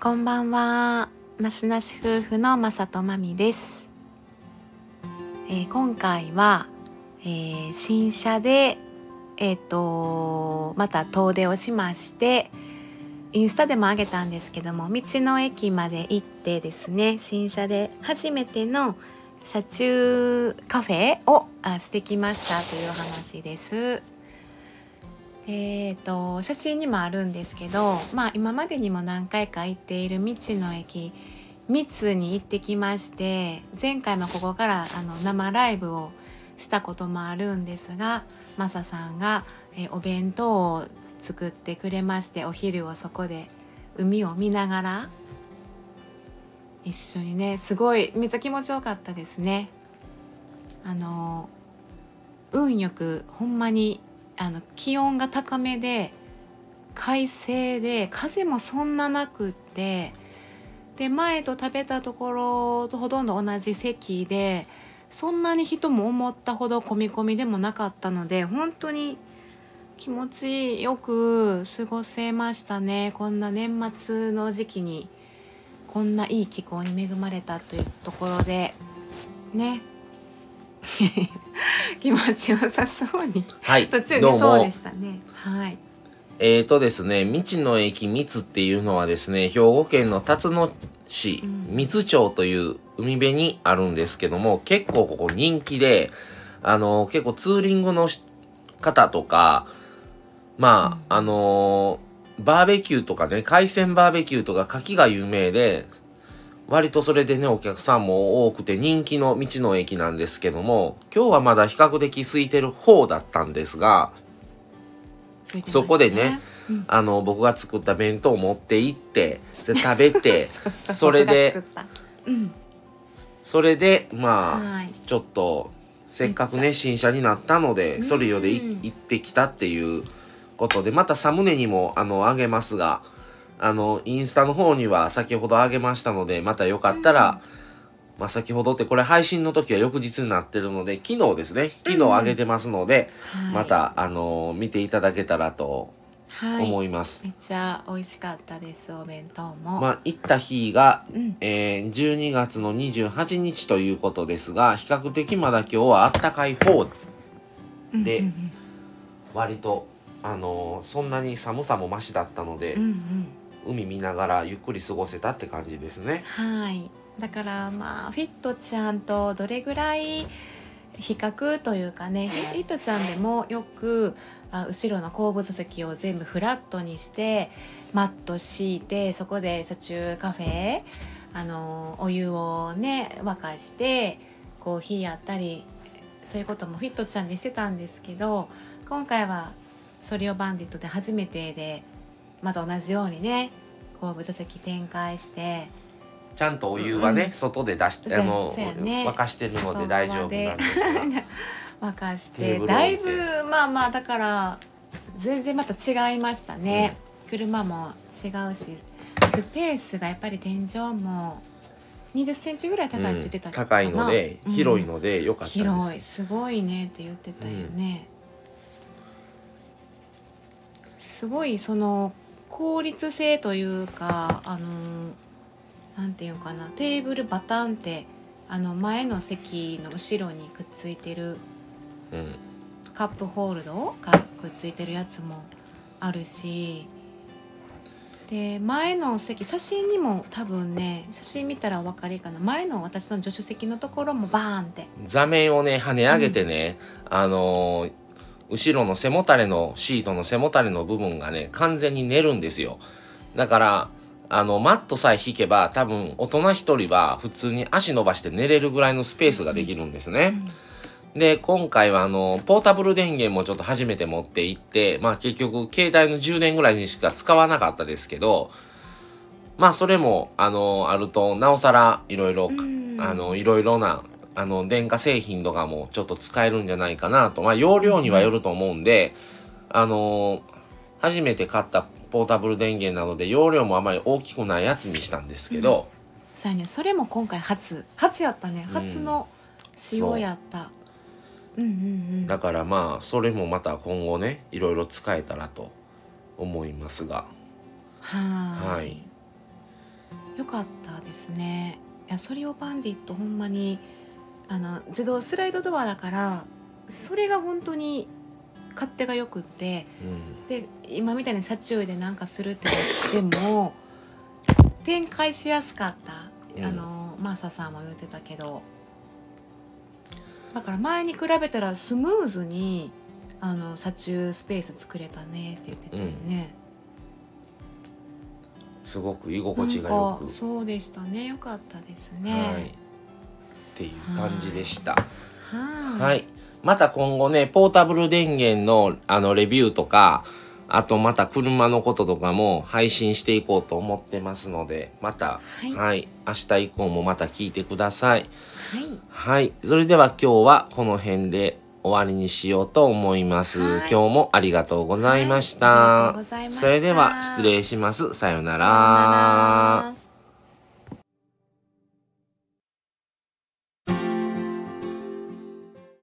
こんばんは。なしなし夫婦のまさとまみです。えー今回は、えー新車で、えっ、と、また遠出をしまして、インスタでもあげたんですけども、道の駅まで行ってですね、新車で初めての車中カフェをあしてきましたというお話です。えー、と写真にもあるんですけど、まあ、今までにも何回か行っている道の駅三つに行ってきまして前回もここからあの生ライブをしたこともあるんですがマサさんが、えお弁当を作ってくれましてお昼をそこで海を見ながら一緒にねすごいめっちゃ気持ちよかったですね。あの運よくほんまにあの気温が高めで快晴で風もそんななくってで前と食べたところとほとんど同じ席でそんなに人も思ったほど混み込みでもなかったので本当に気持ちよく過ごせましたね。こんな年末の時期にこんないい気候に恵まれたというところでね。気持ちよさそうに。はい、途中でそうで。したね。はい。えーとですね、道の駅三つっていうのはですね、兵庫県の辰野市うん。三つ町という海辺にあるんですけども、結構ここ人気で、あの、結構ツーリングのし方とか、まあ、あのーバーベキューとかね、海鮮バーベキューとか牡蠣が有名で、割とそれでね、お客さんも多くて人気の道の駅なんですけども、今日はまだ比較的空いてる方だったんですが、ついてましたそこでね、うん。あの、僕が作った弁当を持って行って、で食べて、それでうん。それで、まあ、はい。ちょっと、せっかくね、新車になったので、うん。ソリオでい行ってきたっていうことで、またサムネにも、あの、あげますが、あの、インスタの方には先ほどあげましたので、またよかったら、まあ、先ほどってこれ配信の時は翌日になってるので、昨日ですね、昨日あげてますので、はい。また、あの見ていただけたらとはい。思います。めっちゃ美味しかったですお弁当も、まあ、行った日が、うん。えー12月の28日ということですが、比較的まだ今日はあったかい方、でうんうん割と、あのーそんなに寒さもマシだったので、うんうん海見ながらゆっくり過ごせたって感じですね。はいだからまあフィットちゃんとどれぐらい比較というかねフィットちゃんでもよくあ後ろの後部座席を全部フラットにしてマット敷いてそこで車中カフェあのお湯をね沸かしてコーヒーやったりそういうこともフィットちゃんでしてたんですけど今回はソリオバンディットで初めてでまた同じようにね後部座席展開して。ちゃんとお湯はね、うん。外で出して、あの、ね。沸かしてるので大丈夫なんですが。沸かしてだいぶまあまあだから全然また違いましたね、車も違うしスペースがやっぱり天井も2 0センチぐらい高いって言ってたうん高いので、うん。広いので良かったです。広いすごいねって言ってたよね、すごいその効率性というかあのなんていうかなテーブルバタンってあの前の席の後ろにくっついてるうん。カップホールドがくっついてるやつもあるしで前の席写真にも多分ね写真見たらお分かりかな。前の私の助手席のところもバーンって。座面をね跳ね上げてね、あのー後ろの背もたれのシートの背もたれの部分がね完全に寝るんですよ。だからあのマットさえ引けば多分大人一人は普通に足伸ばして寝れるぐらいのスペースができるんですね、で今回はあのポータブル電源もちょっと初めて持って行ってまあ結局携帯の充電ぐらいにしか使わなかったですけどまあそれもあのあるとなおさらいろいろうん。あのいろいろなあの電化製品とかもちょっと使えるんじゃないかなと。まあ容量にはよると思うんで、あの初めて買ったポータブル電源なので容量もあまり大きくないやつにしたんですけど、そうやね。それも今回初。初やったね。うん。初の使用やった、う。ん、うんうん。だからまあそれもまた今後ねいろいろ使えたらと思いますが。はーはい。よかったですね。いやソリオバンディットほんまにあの自動スライドドアだからそれが本当に勝手がよくってうん。で今みたいに車中でなんかするって言っても展開しやすかった、うん。あのマーサさんも言ってたけど。だから前に比べたらスムーズにあの車中スペース作れたねって言ってたよね、すごく居心地がよく。そうでしたね。よかったですはいっねていう感じでした。はいはい。また今後ね、ポータブル電源のあのレビューとか、あとまた車のこととかも配信していこうと思ってますので、また、はいはい、明日以降もまた聞いてください。はいはい。それでは今日はこの辺で終わりにしようと思います。はい今日もありがとうございました。はいありがとうございましたそれでは失礼します。さようなら